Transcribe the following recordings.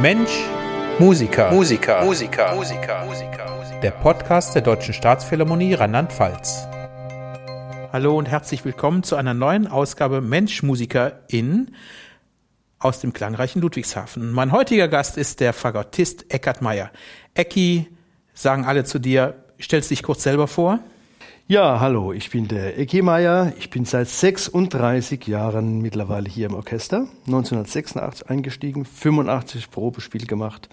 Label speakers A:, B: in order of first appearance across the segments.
A: Mensch, Musiker. Musiker. Musiker. Musiker. Musiker. Der Podcast der Deutschen Staatsphilharmonie Rheinland-Pfalz. Hallo und herzlich willkommen zu einer neuen Ausgabe Mensch, Musiker in aus dem klangreichen Ludwigshafen. Mein heutiger Gast ist der Fagottist Eckhard Meyer. Ecki, sagen alle zu dir, stellst dich kurz selber vor?
B: Ja, hallo, ich bin der Ecki Meyer. Ich bin seit 36 Jahren mittlerweile hier im Orchester. 1986 eingestiegen, 85 Probespiel gemacht.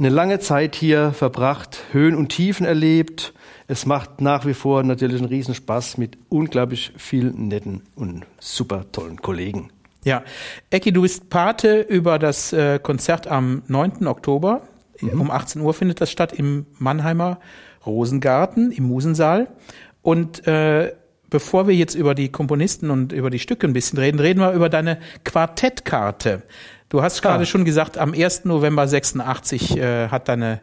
B: Eine lange Zeit hier verbracht, Höhen und Tiefen erlebt. Es macht nach wie vor natürlich einen Riesenspaß mit unglaublich vielen netten und super tollen Kollegen.
A: Ja, Ecki, du bist Pate über das äh, Konzert am 9. Oktober. Mhm. Um 18 Uhr findet das statt im Mannheimer Rosengarten im Musensaal. Und äh, bevor wir jetzt über die Komponisten und über die Stücke ein bisschen reden, reden wir über deine Quartettkarte. Du hast gerade schon gesagt, am 1. November 86 äh, hat deine,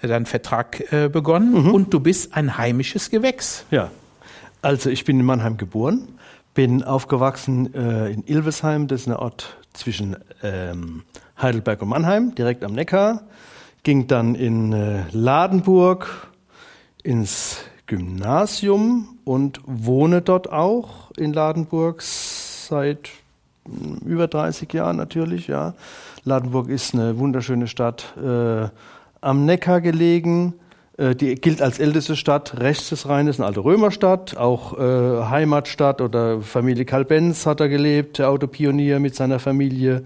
A: dein Vertrag äh, begonnen mhm. und du bist ein heimisches Gewächs.
B: Ja, also ich bin in Mannheim geboren, bin aufgewachsen äh, in Ilvesheim, das ist ein Ort zwischen ähm, Heidelberg und Mannheim, direkt am Neckar, ging dann in äh, Ladenburg ins Gymnasium und wohne dort auch in Ladenburg seit hm, über 30 Jahren natürlich. Ja. Ladenburg ist eine wunderschöne Stadt äh, am Neckar gelegen. Äh, die gilt als älteste Stadt rechts des Rheines, eine alte Römerstadt, auch äh, Heimatstadt oder Familie Kalbenz hat er gelebt, der Autopionier mit seiner Familie.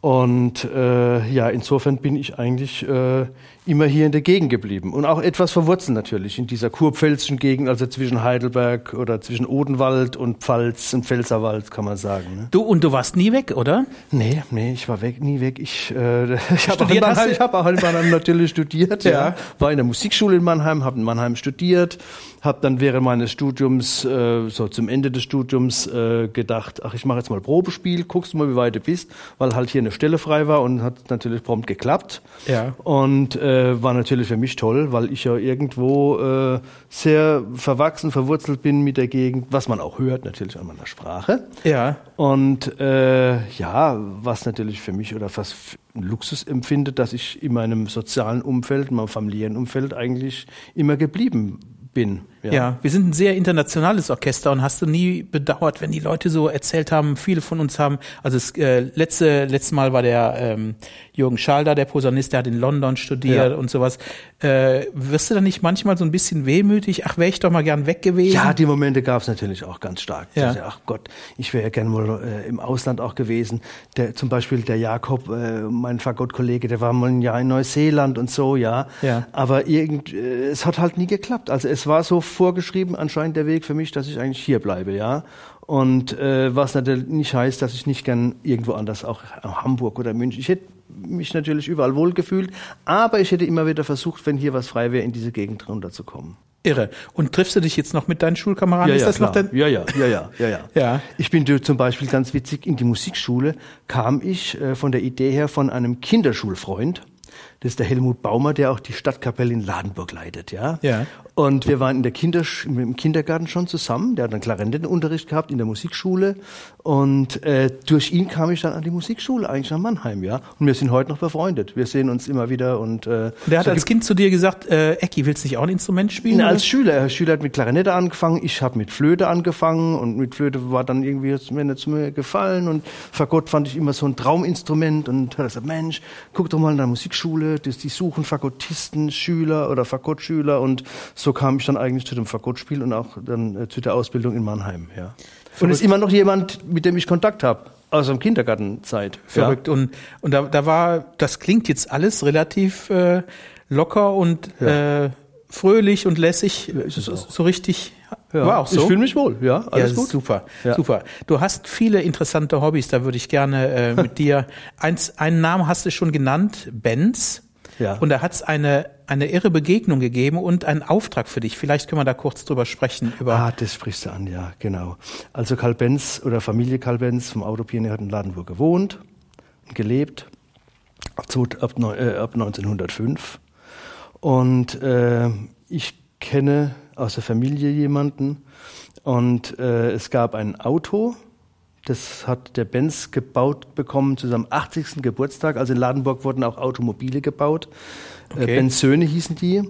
B: Und äh, ja, insofern bin ich eigentlich äh, immer hier in der Gegend geblieben und auch etwas verwurzelt natürlich in dieser kurpfälzischen Gegend, also zwischen Heidelberg oder zwischen Odenwald und Pfalz und Pfälzerwald, kann man sagen. Ne?
A: Du und du warst nie weg, oder?
B: Nee, nee, ich war weg, nie weg. Ich, äh, ich habe auch, in Mannheim, ich hab auch in Mannheim natürlich studiert, ja. ja. War in der Musikschule in Mannheim, habe in Mannheim studiert, habe dann während meines Studiums, äh, so zum Ende des Studiums, äh, gedacht, ach, ich mache jetzt mal Probespiel, guckst du mal, wie weit du bist, weil halt hier eine Stelle frei war und hat natürlich prompt geklappt. Ja. Und äh, äh, war natürlich für mich toll, weil ich ja irgendwo äh, sehr verwachsen, verwurzelt bin mit der Gegend, was man auch hört natürlich an meiner Sprache. Ja. Und äh, ja, was natürlich für mich oder was ein Luxus empfindet, dass ich in meinem sozialen Umfeld, in meinem familiären Umfeld eigentlich immer geblieben bin.
A: Ja. ja. wir sind ein sehr internationales Orchester und hast du nie bedauert, wenn die Leute so erzählt haben, viele von uns haben, also das äh, letzte, letzte Mal war der ähm, Jürgen Schalder, der Posaunist, der hat in London studiert ja. und sowas. Äh, wirst du dann nicht manchmal so ein bisschen wehmütig? Ach, wäre ich doch mal gern weg gewesen?
B: Ja, die Momente gab es natürlich auch ganz stark. Ja. Also, ach Gott, ich wäre ja gerne mal äh, im Ausland auch gewesen. Der, zum Beispiel der Jakob, äh, mein Fagottkollege, der war mal ein Jahr in Neuseeland und so, ja. ja. Aber irgend, äh, es hat halt nie geklappt. Also es war so vorgeschrieben anscheinend der Weg für mich, dass ich eigentlich hier bleibe, ja. Und äh, was natürlich nicht heißt, dass ich nicht gern irgendwo anders, auch Hamburg oder München. Ich hätte mich natürlich überall wohlgefühlt, aber ich hätte immer wieder versucht, wenn hier was frei wäre, in diese Gegend runterzukommen.
A: Irre. Und triffst du dich jetzt noch mit deinen Schulkameraden? Ja,
B: ja, Ist das noch dein ja, ja, ja, ja, ja, ja. ja. Ich bin zum Beispiel ganz witzig, in die Musikschule kam ich äh, von der Idee her von einem Kinderschulfreund. Das ist der Helmut Baumer, der auch die Stadtkapelle in Ladenburg leitet, ja. ja. Und wir waren in der Kinder, im Kindergarten schon zusammen. Der hat einen Klarinettenunterricht gehabt in der Musikschule. Und äh, durch ihn kam ich dann an die Musikschule, eigentlich nach Mannheim, ja. Und wir sind heute noch befreundet. Wir sehen uns immer wieder. Und äh,
A: der hat als Kind zu dir gesagt, äh, Ecki, willst du nicht auch ein Instrument spielen?
B: Na, als Schüler. Der Schüler hat mit Klarinette angefangen. Ich habe mit Flöte angefangen. Und mit Flöte war dann irgendwie jetzt mir nicht zu mir gefallen. Und Fagott fand ich immer so ein Trauminstrument. Und hat gesagt, Mensch, guck doch mal in der Musikschule. Das, die suchen Fagottisten, Schüler oder Fagottschüler. Und so kam ich dann eigentlich zu dem Fagottspiel und auch dann äh, zu der Ausbildung in Mannheim. Ja. Und ist immer noch jemand, mit dem ich Kontakt habe aus dem Kindergartenzeit.
A: Verrückt. Ja. Und, und da, da war, das klingt jetzt alles relativ äh, locker und ja. äh, fröhlich und lässig, ja, so, so, richtig.
B: Ja. War auch so. Ich fühle mich wohl, ja,
A: alles ja, gut. Super, super. Du hast viele interessante Hobbys, da würde ich gerne äh, mit dir. Eins, einen Namen hast du schon genannt, Benz. Ja. Und da hat es eine, eine irre Begegnung gegeben und einen Auftrag für dich. Vielleicht können wir da kurz drüber sprechen. Über
B: ah, das sprichst du an, ja, genau. Also Karl Benz oder Familie Karl Benz vom Autopionier hat in Ladenburg gewohnt und gelebt ab, ab, äh, ab 1905. Und äh, ich kenne aus der Familie jemanden und äh, es gab ein Auto, Das hat der Benz gebaut bekommen zu seinem 80. Geburtstag. Also in Ladenburg wurden auch Automobile gebaut. Äh,
A: Okay.
B: Benz Söhne hießen die.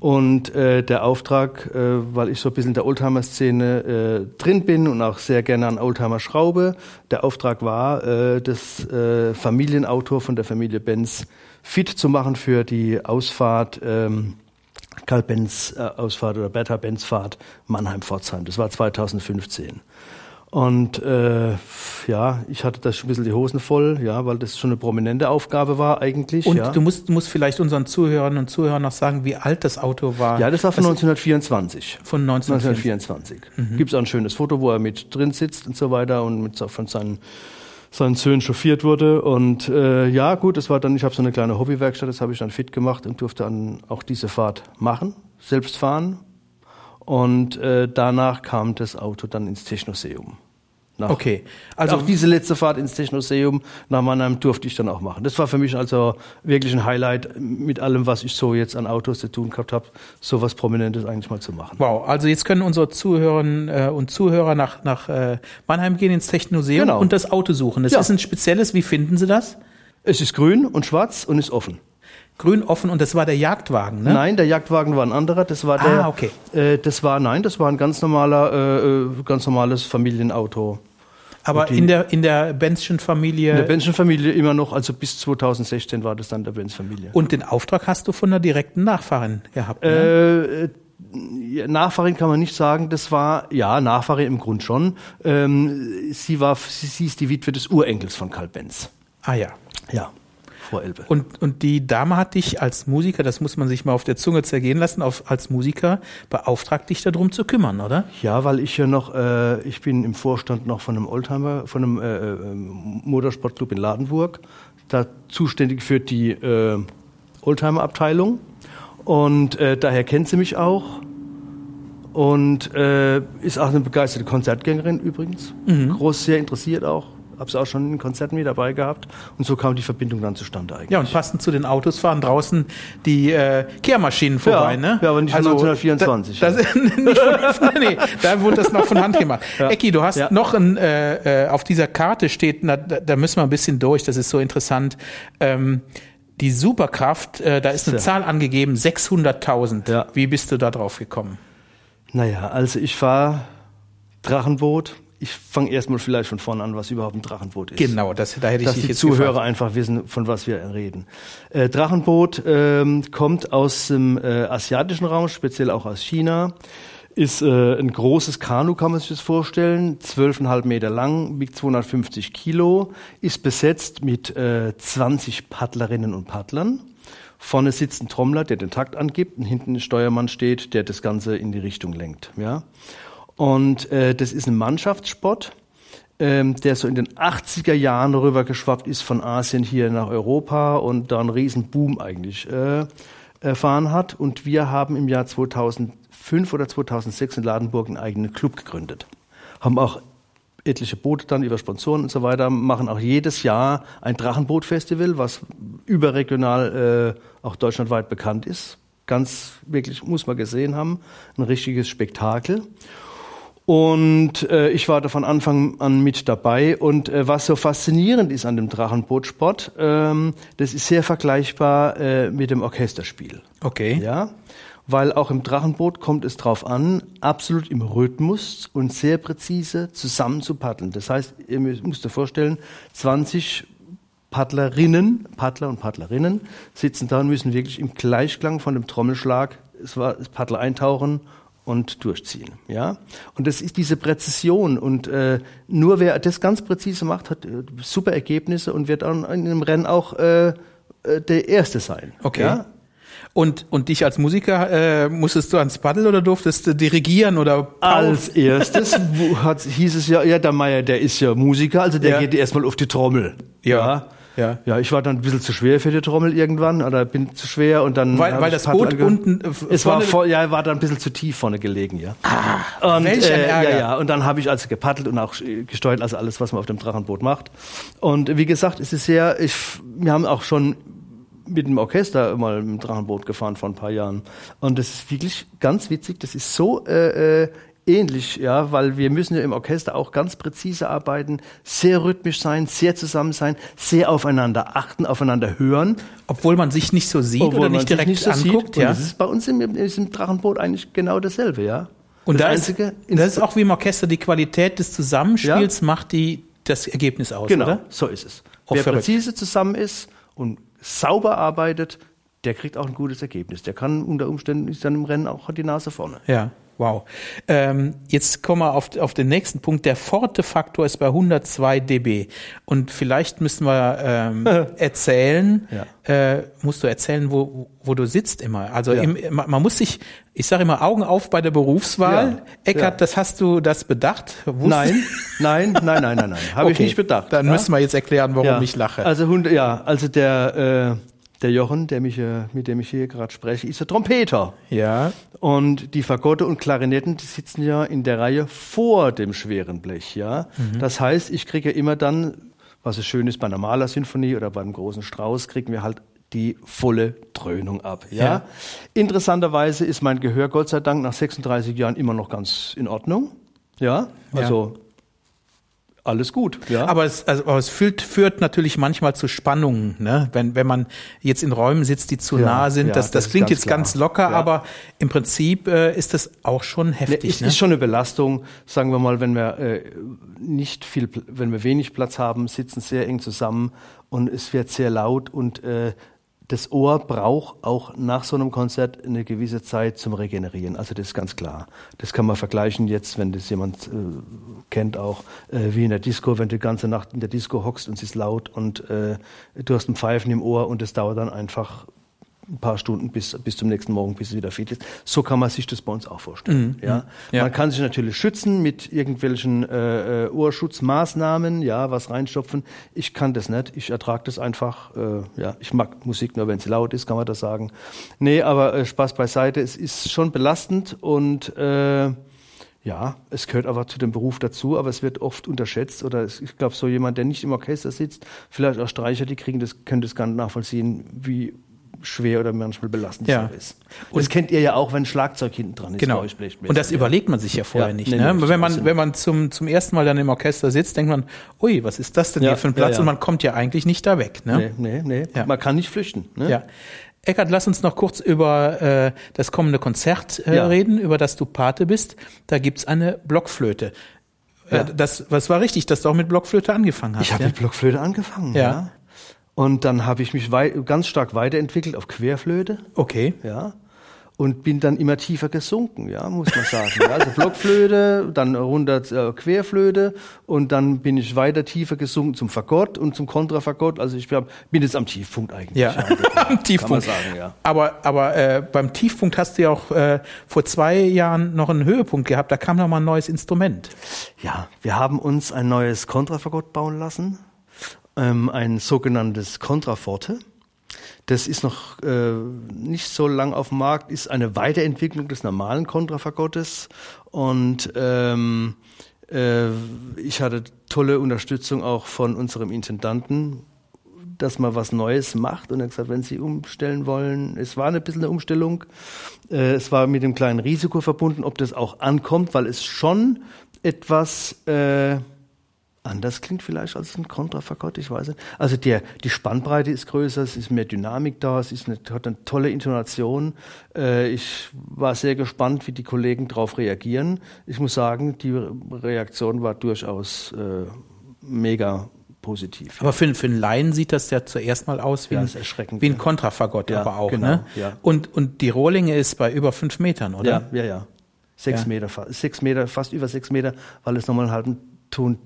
B: Und äh, der Auftrag, äh, weil ich so ein bisschen in der Oldtimer-Szene äh, drin bin und auch sehr gerne an Oldtimer schraube, der Auftrag war, äh, das äh, Familienauto von der Familie Benz fit zu machen für die Ausfahrt ähm, Benz äh, Ausfahrt oder Bertha Benz Fahrt Mannheim-Pforzheim. Das war 2015. Und äh, ja, ich hatte da schon ein bisschen die Hosen voll, ja, weil das schon eine prominente Aufgabe war eigentlich.
A: Und
B: ja.
A: du musst, musst vielleicht unseren Zuhörern und Zuhörern noch sagen, wie alt das Auto war.
B: ja, das war von
A: Das-
B: 1924.
A: von 1924.
B: 1924. Gibt es auch ein schönes Foto, wo er mit drin sitzt und so weiter und mit so- von seinen, seinen Söhnen chauffiert wurde. Und äh, ja, gut, das war dann, ich habe so eine kleine Hobbywerkstatt, das habe ich dann fit gemacht und durfte dann auch diese Fahrt machen, selbst fahren. Und äh, danach kam das Auto dann ins Technoseum. Nach,
A: Okay,
B: Also auch diese letzte Fahrt ins Technoseum nach Mannheim durfte ich dann auch machen. Das war für mich also wirklich ein Highlight mit allem, was ich so jetzt an Autos zu tun gehabt habe, so was Prominentes eigentlich mal zu machen.
A: Wow, also jetzt können unsere Zuhörerinnen äh, und Zuhörer nach, nach äh, Mannheim gehen ins Technoseum
B: Genau.
A: und das Auto suchen. Das
B: Ja.
A: ist ein spezielles, wie finden Sie das?
B: Es ist grün und schwarz und ist offen.
A: Grün offen und das war der Jagdwagen, ne?
B: Nein, der Jagdwagen war ein anderer. Das war
A: Ah,
B: der.
A: okay.
B: Äh, das war nein, das war ein ganz normaler, äh, äh, ganz normales Familienauto.
A: Aber in der, in der Benzschen Familie
B: In der Benzchen-Familie immer noch, also bis 2016 war das dann der Benz-Familie.
A: und den Auftrag hast du von der direkten Nachfahrin gehabt. Ne?
B: Äh, äh, Nachfahrin kann man nicht sagen, das war, ja, Nachfahrin im Grund schon. Ähm, sie war, sie, sie ist die Witwe des Urenkels von Karl Benz.
A: ah ja.
B: Ja, Frau Elbe.
A: Und, und die Dame hat dich als Musiker, das muss man sich mal auf der Zunge zergehen lassen, auf, als Musiker beauftragt, dich darum zu kümmern, oder?
B: Ja, weil ich ja noch, äh, ich bin im Vorstand noch von einem Oldtimer, von einem äh, äh, Motorsportclub in Ladenburg, da zuständig für die äh, Oldtimer-Abteilung. Und äh, daher kennt sie mich auch. Und äh, ist auch eine begeisterte Konzertgängerin übrigens. Groß, sehr interessiert auch. Habe sie auch schon in Konzerten mit dabei gehabt. Und so kam die Verbindung dann zustande eigentlich.
A: Ja, und passend zu den Autos fahren draußen die äh, Kehrmaschinen vorbei,
B: Ja,
A: ne?
B: ja, aber nicht von 1924,
A: Da, das, nicht von, nee, da wurde das noch von Hand gemacht.
B: Ja.
A: Ecki, du hast
B: Ja.
A: noch ein, äh, äh, auf dieser Karte steht, na, da, müssen wir ein bisschen durch, das ist so interessant. Ähm, die Superkraft, äh, da ist eine. Zahl angegeben, 600.000.
B: Ja.
A: Wie bist du da drauf gekommen?
B: Naja, also ich fahre Drachenboot. Ich fange erstmal vielleicht von vorne an, was überhaupt ein Drachenboot ist.
A: Genau, das, da hätte ich
B: Dass
A: dich
B: die
A: jetzt
B: Zuhörer
A: gefragt.
B: einfach wissen, von was wir reden. Äh, Drachenboot ähm, kommt aus dem äh, asiatischen Raum, speziell auch aus China. Ist äh, ein großes Kanu, kann man sich das vorstellen. 12,5 Meter lang, wiegt 250 Kilo, ist besetzt mit äh, 20 Paddlerinnen und Paddlern. Vorne sitzt ein Trommler, der den Takt angibt, und hinten ein Steuermann steht, der das Ganze in die Richtung lenkt. Ja? Und äh, das ist ein Mannschaftssport, ähm, der so in den 80er Jahren rübergeschwappt ist von Asien hier nach Europa und da einen riesen Boom eigentlich äh, erfahren hat. Und wir haben im Jahr 2005 oder 2006 in Ladenburg einen eigenen Club gegründet. Haben auch etliche Boote dann über Sponsoren und so weiter, machen auch jedes Jahr ein Drachenboot-Festival, was überregional äh, auch deutschlandweit bekannt ist. Ganz wirklich, muss man gesehen haben, ein richtiges Spektakel. Und äh, ich war da von Anfang an mit dabei. Und äh, was so faszinierend ist an dem Drachenbootsport, ähm, das ist sehr vergleichbar äh, mit dem Orchesterspiel.
A: Okay.
B: Ja, weil auch im Drachenboot kommt es drauf an, absolut im Rhythmus und sehr präzise zusammen zu paddeln. Das heißt, ihr müsst müsst euch vorstellen, 20 Paddlerinnen, Paddler und Paddlerinnen sitzen da und müssen wirklich im Gleichklang von dem Trommelschlag es war das Paddler eintauchen und durchziehen. Ja, und das ist diese Präzision und äh, nur wer das ganz präzise macht, hat äh, super Ergebnisse und wird dann in dem Rennen auch äh, äh, der Erste sein.
A: Okay.
B: Ja?
A: Und, und dich als Musiker, äh, musstest du ans Paddel oder durftest du dirigieren oder
B: Als erstes hat, hieß es ja, ja, der Meier, der ist ja Musiker, also der
A: Ja.
B: geht erstmal auf die Trommel.
A: Ja. Ja.
B: Ja, ich war dann ein bisschen zu schwer für die Trommel irgendwann, oder bin zu schwer und dann.
A: Weil- weil das Boot unten, äh,
B: Es war voll, ja, war dann ein bisschen zu tief vorne gelegen, ja. Ah, und,
A: welch ein
B: äh,
A: Ärger.
B: Ja, ja, und dann habe ich also gepaddelt und auch äh, gesteuert, also alles, was man auf dem Drachenboot macht. Und wie gesagt, es ist sehr, ich, wir haben auch schon mit dem Orchester mal im Drachenboot gefahren vor ein paar Jahren. Und das ist wirklich ganz witzig. Das ist so äh, äh, ähnlich, ja, weil wir müssen ja im Orchester auch ganz präzise arbeiten, sehr rhythmisch sein, sehr zusammen sein, sehr aufeinander achten, aufeinander hören.
A: Obwohl man sich nicht so sieht oder nicht direkt nicht so anguckt.
B: Ja. das ist bei uns im, im Drachenboot eigentlich genau dasselbe, ja.
A: Und das, da einzige, ist, das ist auch wie im Orchester die Qualität des Zusammenspiels ja. macht die das Ergebnis aus,
B: genau,
A: oder?
B: so ist es. Oh, Wer verrückt. präzise zusammen ist und sauber arbeitet, der kriegt auch ein gutes Ergebnis. Der kann unter Umständen ist dann im Rennen auch die Nase vorne.
A: Ja. Wow. Ähm, jetzt kommen wir auf, auf den nächsten Punkt. Der Forte-Faktor ist bei 102 dB. Und vielleicht müssen wir ähm, erzählen, ja. äh, musst du erzählen, wo, wo du sitzt immer. Also ja. im, man muss sich, ich sage immer, Augen auf bei der Berufswahl. Ja. Eckart, das hast du das bedacht?
B: Nein, nein, nein, nein, nein, nein. Habe okay. ich nicht bedacht.
A: Dann müssen wir jetzt erklären, warum ich lache.
B: Also, ja, also der... Äh, der Jochen, der mich, äh, mit dem ich hier gerade spreche, ist der Trompeter.
A: Ja.
B: Und die Fagotte und Klarinetten, die sitzen ja in der Reihe vor dem schweren Blech, ja. Mhm. Das heißt, ich kriege ja immer dann, was es schön ist bei einer Malersinfonie oder beim großen Strauß, kriegen wir halt die volle Dröhnung ab. Ja? ja? Interessanterweise ist mein Gehör Gott sei Dank nach 36 Jahren immer noch ganz in Ordnung. Ja, also alles gut. Ja.
A: Aber es, also, aber es führt, führt natürlich manchmal zu Spannungen, ne? wenn, wenn man jetzt in Räumen sitzt, die zu ja, nah sind. Ja, das, das, das klingt ganz jetzt klar. ganz locker, ja. aber im Prinzip äh, ist das auch schon heftig.
B: Ne, ist, ne? ist schon eine Belastung, sagen wir mal, wenn wir äh, nicht viel, wenn wir wenig Platz haben, sitzen sehr eng zusammen und es wird sehr laut und äh, das Ohr braucht auch nach so einem Konzert eine gewisse Zeit zum Regenerieren. Also das ist ganz klar. Das kann man vergleichen jetzt, wenn das jemand äh, kennt auch, äh, wie in der Disco, wenn du die ganze Nacht in der Disco hockst und es ist laut und äh, du hast ein Pfeifen im Ohr und es dauert dann einfach ein paar Stunden bis, bis zum nächsten Morgen, bis es wieder fit ist. So kann man sich das bei uns auch vorstellen. Mhm. Ja? ja? Man kann sich natürlich schützen mit irgendwelchen äh, äh, Ohrschutzmaßnahmen, ja, was reinstopfen. Ich kann das nicht. Ich ertrage das einfach. Äh, ja, ich mag Musik nur, wenn sie laut ist, kann man das sagen. Nee, aber äh, Spaß beiseite. Es ist schon belastend und äh, ja, es gehört aber zu dem Beruf dazu, aber es wird oft unterschätzt oder es, ich glaube, so jemand, der nicht im Orchester sitzt, vielleicht auch Streicher, die kriegen das, können das gar nicht nachvollziehen, wie schwer oder manchmal belastend ja. ist. Und das kennt ihr ja auch, wenn Schlagzeug hinten dran ist.
A: Genau. Und das ja. überlegt man sich ja vorher ja, nicht. Nee, ne? nee, wenn man, wenn man zum, zum ersten Mal dann im Orchester sitzt, denkt man, ui, was ist das denn hier für ein Platz? Und man kommt ja eigentlich nicht da weg. Ne?
B: Nee, nee, nee. Man kann nicht flüchten. Ne?
A: Ja. Eckart, lass uns noch kurz über äh, das kommende Konzert äh, reden, über das du Pate bist. Da gibt's eine Blockflöte. Äh, ja. Das, was war richtig, dass du auch mit Blockflöte angefangen hast.
B: Ich habe ja? mit Blockflöte angefangen, ja. ja. Und dann habe ich mich ganz stark weiterentwickelt auf Querflöte.
A: Okay.
B: Ja. Und bin dann immer tiefer gesunken, ja, muss man sagen. ja, also Blockflöte, dann runter äh, Querflöte und dann bin ich weiter tiefer gesunken zum Fagott und zum Kontrafagott. Also ich bin jetzt am Tiefpunkt eigentlich.
A: Ja, ja am Tiefpunkt. Sagen, ja. Aber, aber äh, beim Tiefpunkt hast du ja auch äh, vor zwei Jahren noch einen Höhepunkt gehabt. Da kam noch mal ein neues Instrument.
B: Ja, wir haben uns ein neues Kontrafagott bauen lassen ähm, ein sogenanntes Contraforte. Das ist noch äh, nicht so lang auf dem Markt, ist eine Weiterentwicklung des normalen Kontrafagottes. Und ähm, äh, ich hatte tolle Unterstützung auch von unserem Intendanten, dass man was Neues macht. Und er hat gesagt, wenn Sie umstellen wollen, es war ein bisschen eine Umstellung, äh, es war mit dem kleinen Risiko verbunden, ob das auch ankommt, weil es schon etwas äh, anders klingt vielleicht als ein Kontrafagott, ich weiß nicht. Also der, die Spannbreite ist größer, es ist mehr Dynamik da, es ist eine, hat eine tolle Intonation. Äh, ich war sehr gespannt, wie die Kollegen darauf reagieren. Ich muss sagen, die Reaktion war durchaus äh, mega positiv.
A: Aber für, für einen Laien sieht das ja zuerst mal aus wie, ja, ein, wie ein Kontrafagott, ja, aber auch. Genau, ne? ja. und, und die Rohlinge ist bei über fünf Metern, oder?
B: Ja, ja, ja. Sechs Meter, sechs Meter, fast über sechs Meter, weil es nochmal einen halben Ton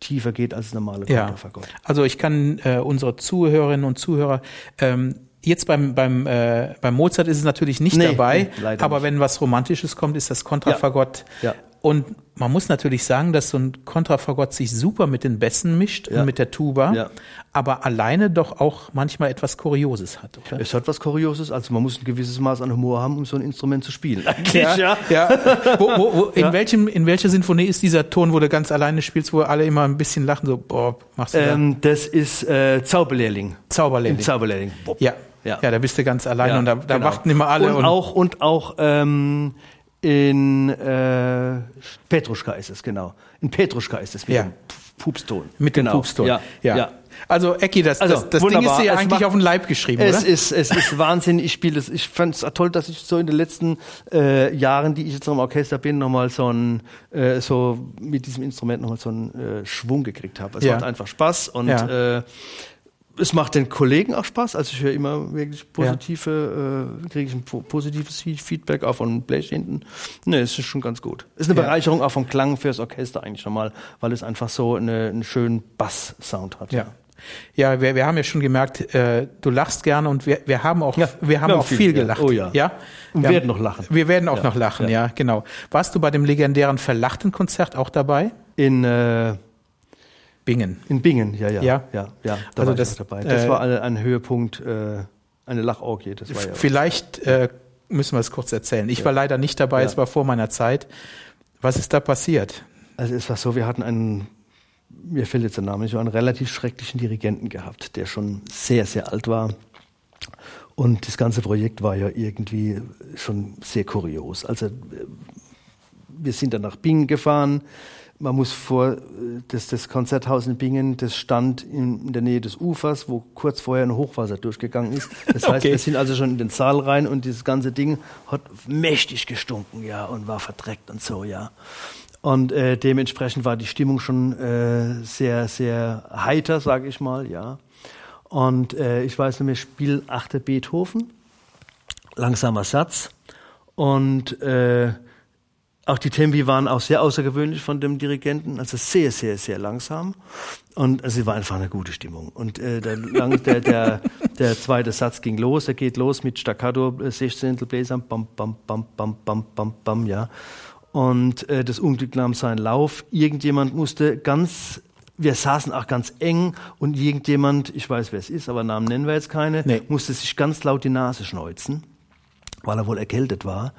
B: tiefer geht als normale
A: Konterfagott. Ja. Also ich kann äh, unsere Zuhörerinnen und Zuhörer ähm, Jetzt beim, beim, äh, beim Mozart ist es natürlich nicht nee, dabei, nee, aber nicht. wenn was Romantisches kommt, ist das Kontrafagott ja. ja. Und man muss natürlich sagen, dass so ein Kontrafagott sich super mit den Bässen mischt ja. und mit der Tuba, ja. aber alleine doch auch manchmal etwas Kurioses hat,
B: oder? Es hat was Kurioses, also man muss ein gewisses Maß an Humor haben, um so ein Instrument zu spielen.
A: Eigentlich, ja. ja. ja. wo, wo, wo, in, welchem, in welcher Sinfonie ist dieser Ton, wo du ganz alleine spielst, wo alle immer ein bisschen lachen, so, boah, machst du
B: ähm, da? Das ist äh, Zauberlehrling.
A: Zauberlehrling. Im
B: Zauberlehrling.
A: Ja. Ja. ja, da bist du ganz alleine und da, da genau. warten immer alle.
B: Und, und auch, und auch ähm, In äh, Petruschka ist es, genau. In Petruschka ist es mit
A: Ja.
B: dem Pupston.
A: Mit dem
B: genau.
A: Pupston.
B: Ja, ja.
A: Also, Ecki, das,
B: Also,
A: das, das Ding ist dir ja eigentlich auf den Leib geschrieben,
B: Es
A: oder?
B: ist, es ist Wahnsinn. Ich spiele das. Ich fand es toll, dass ich so in den letzten äh, Jahren, die ich jetzt noch im Orchester bin, nochmal so ein, äh, so mit diesem Instrument nochmal so einen äh, Schwung gekriegt habe. Es
A: Ja.
B: macht einfach Spaß und
A: Ja.
B: äh, es macht den Kollegen auch Spaß. Also ich höre immer wirklich positive, äh, kriege ich ein po- positives Fe- Feedback auch von Blech hinten. Ne, es ist schon ganz gut. Ist eine
A: Ja.
B: Bereicherung auch vom Klang fürs Orchester eigentlich schon mal, weil es einfach so eine, einen schönen Bass-Sound hat.
A: Ja. Ja, wir, wir haben ja schon gemerkt, äh, du lachst gerne und wir, wir haben auch,
B: Ja,
A: wir haben auch viel,
B: viel, ja.
A: gelacht.
B: Oh ja.
A: ja?
B: Und
A: Wir
B: werden noch lachen.
A: Wir werden auch
B: Ja,
A: noch lachen, ja.
B: ja.
A: genau. Warst du bei dem legendären Verlachten-Konzert auch dabei?
B: In äh,
A: Bingen.
B: In Bingen, ja, ja.
A: Ja?
B: ja, ja da
A: Also
B: war
A: das,
B: ich dabei. Das
A: äh,
B: war ein, ein Höhepunkt, äh, eine Lachorgie. Das war ja
A: Vielleicht äh, müssen wir es kurz erzählen. Ich war leider nicht dabei,
B: Ja.
A: es war vor meiner Zeit. Was ist da passiert?
B: Also es war so, wir hatten einen, mir fällt jetzt der Name nicht, einen relativ schrecklichen Dirigenten gehabt, der schon sehr, sehr alt war. Und das ganze Projekt war ja irgendwie schon sehr kurios. Also äh, wir sind dann nach Bingen gefahren. Man muss vor, äh, das, das Konzerthaus in Bingen, das stand in, in der Nähe des Ufers, wo kurz vorher ein Hochwasser durchgegangen ist. Das heißt,
A: Okay.
B: wir sind also schon in den Saal rein und dieses ganze Ding hat mächtig gestunken, ja, und war verdreckt und so, ja. Und äh, dementsprechend war die Stimmung schon äh, sehr, sehr heiter, sage ich mal, ja. Und äh, ich weiß noch, wir spielen Achte Beethoven, langsamer Satz. Und äh, auch die Tempi waren auch sehr außergewöhnlich von dem Dirigenten, also sehr, sehr, sehr langsam. Und also es war einfach eine gute Stimmung. Und äh, der, lang, der, der, der zweite Satz ging los, er geht los mit Staccato, äh, 16. Bläsern, bam, bam, bam, bam, bam, bam, bam, ja. Und äh, das Unglück nahm seinen Lauf. Irgendjemand musste ganz, wir saßen auch ganz eng und irgendjemand, ich weiß wer es ist, aber Namen nennen wir jetzt keine,
A: Nee.
B: musste sich ganz laut die Nase schneuzen weil er wohl erkältet war.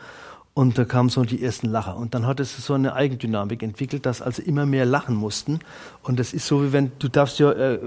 B: Und da kamen so die ersten Lacher. Und dann hat es so eine Eigendynamik entwickelt, dass also immer mehr lachen mussten. Und das ist so, wie wenn du darfst ja, äh,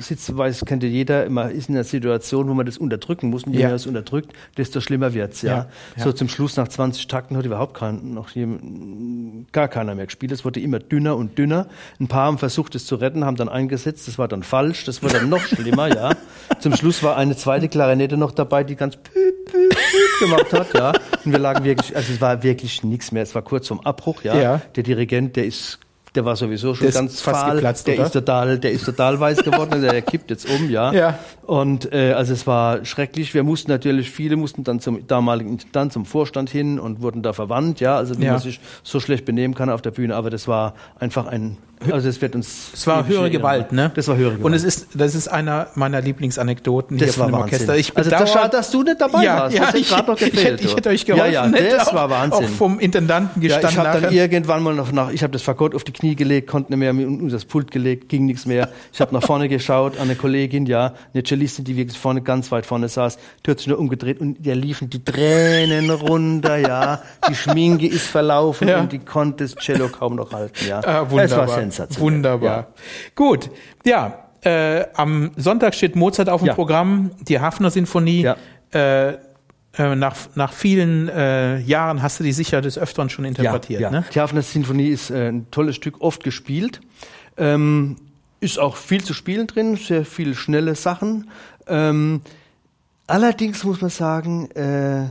B: sitzt, weiß, kennt ja jeder, man ist in einer Situation, wo man das unterdrücken muss. Und je
A: Ja.
B: mehr es unterdrückt, desto schlimmer wird's ja.
A: Ja, ja.
B: So zum Schluss nach 20 Takten hat überhaupt kein, noch jem- gar keiner mehr gespielt. Es wurde immer dünner und dünner. Ein paar haben versucht, es zu retten, haben dann eingesetzt. Das war dann falsch. Das wurde dann noch schlimmer, ja. Zum Schluss war eine zweite Klarinette noch dabei, die ganz püp, püp, püp gemacht hat, ja. Und wir lagen wirklich, also es war wirklich nichts mehr. Es war kurz vorm Abbruch, ja.
A: Ja.
B: Der Dirigent, der ist, der war sowieso schon
A: Der
B: ganz
A: fast
B: fahl.
A: geplatzt,
B: der
A: oder?
B: ist total, der ist total weiß geworden, also der kippt jetzt um, ja.
A: Ja.
B: Und äh, also es war schrecklich. Wir mussten natürlich, viele mussten dann zum damaligen Intendant, zum Vorstand hin und wurden da verwandt, ja. Also wie
A: Ja.
B: man sich so schlecht benehmen kann auf der Bühne. Aber das war einfach ein, also es wird uns.
A: Es war höhere. Gewalt, ne?
B: Das war höhere Gewalt.
A: Und es ist, das ist einer meiner Lieblingsanekdoten hier
B: das
A: von
B: war
A: dem
B: Wahnsinn.
A: Orchester. Ich
B: also das schade, dass du nicht dabei
A: ja,
B: warst.
A: ja, ich,
B: noch
A: ich,
B: gefehlt.
A: hätte, ich hätte euch geholfen.
B: Ja, ja,
A: hätte
B: das
A: auch,
B: war Wahnsinn.
A: Auch vom Intendanten
B: Ja,
A: gestanden
B: ich habe dann irgendwann mal noch nach, ich habe das Fagott auf die Knie gelegt, konnte nicht mehr mir unter das Pult gelegt, ging nichts mehr. Ich habe nach vorne geschaut an eine Kollegin, ja, eine Cellistin, die wirklich vorne, ganz weit vorne saß, die hat sich nur umgedreht und der liefen die Tränen runter, ja. Die Schminke ist verlaufen
A: Ja.
B: und die konnte das Cello kaum noch halten, ja.
A: Ah, wunderbar.
B: Es war sensationell.
A: Wunderbar.
B: Ja.
A: Gut, ja. Äh, am Sonntag steht Mozart auf dem
B: Ja.
A: Programm, die Hafner Sinfonie.
B: Ja.
A: Äh, äh, nach, nach vielen äh, Jahren hast du die sicher des Öfteren schon interpretiert.
B: ja, ja.
A: Ne?
B: Die Hafner Sinfonie ist äh, ein tolles Stück, oft gespielt. Ähm, ist auch viel zu spielen drin, sehr viele schnelle Sachen. Ähm, allerdings muss man sagen, äh,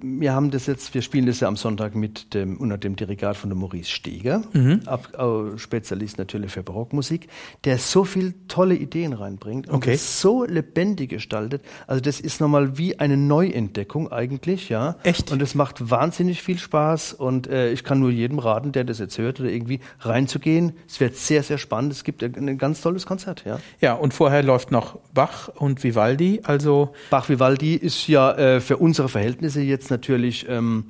B: wir haben das jetzt, wir spielen das ja am Sonntag mit dem, unter dem Dirigat von dem Maurice Steger,
A: Mhm.
B: Ab, äh, Spezialist natürlich für Barockmusik, der so viel tolle Ideen reinbringt und
A: Okay.
B: das so lebendig gestaltet. Also das ist nochmal wie eine Neuentdeckung eigentlich, ja.
A: Echt?
B: Und es macht wahnsinnig viel Spaß und äh, ich kann nur jedem raten, der das jetzt hört oder irgendwie reinzugehen. Es wird sehr, sehr spannend. Es gibt ein, ein ganz tolles Konzert, ja.
A: Ja, und vorher läuft noch Bach und Vivaldi. Also
B: Bach Vivaldi ist ja äh, für unsere Verhältnisse jetzt natürlich ähm,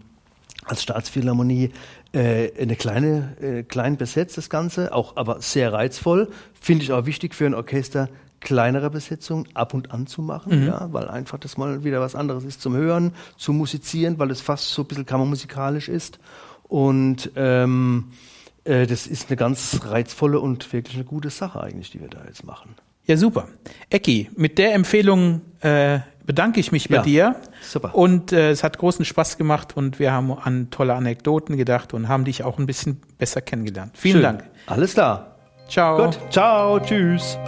B: als Staatsphilharmonie äh, eine kleine, äh, klein besetzt das Ganze, auch aber sehr reizvoll. Finde ich auch wichtig für ein Orchester, kleinere Besetzungen ab und an zu machen, ja, weil einfach das mal wieder was anderes ist zum Hören, zu musizieren, weil es fast so ein bisschen kammermusikalisch ist. Und ähm, äh, das ist eine ganz reizvolle und wirklich eine gute Sache eigentlich, die wir da jetzt machen.
A: Ja, super. Ecki, mit der Empfehlung äh, bedanke ich mich bei
B: Ja,
A: dir.
B: super.
A: Und äh, es hat großen Spaß gemacht und wir haben an tolle Anekdoten gedacht und haben dich auch ein bisschen besser kennengelernt. Vielen
B: Schön.
A: Dank.
B: Alles klar.
A: Ciao.
B: Gut. Ciao. Tschüss.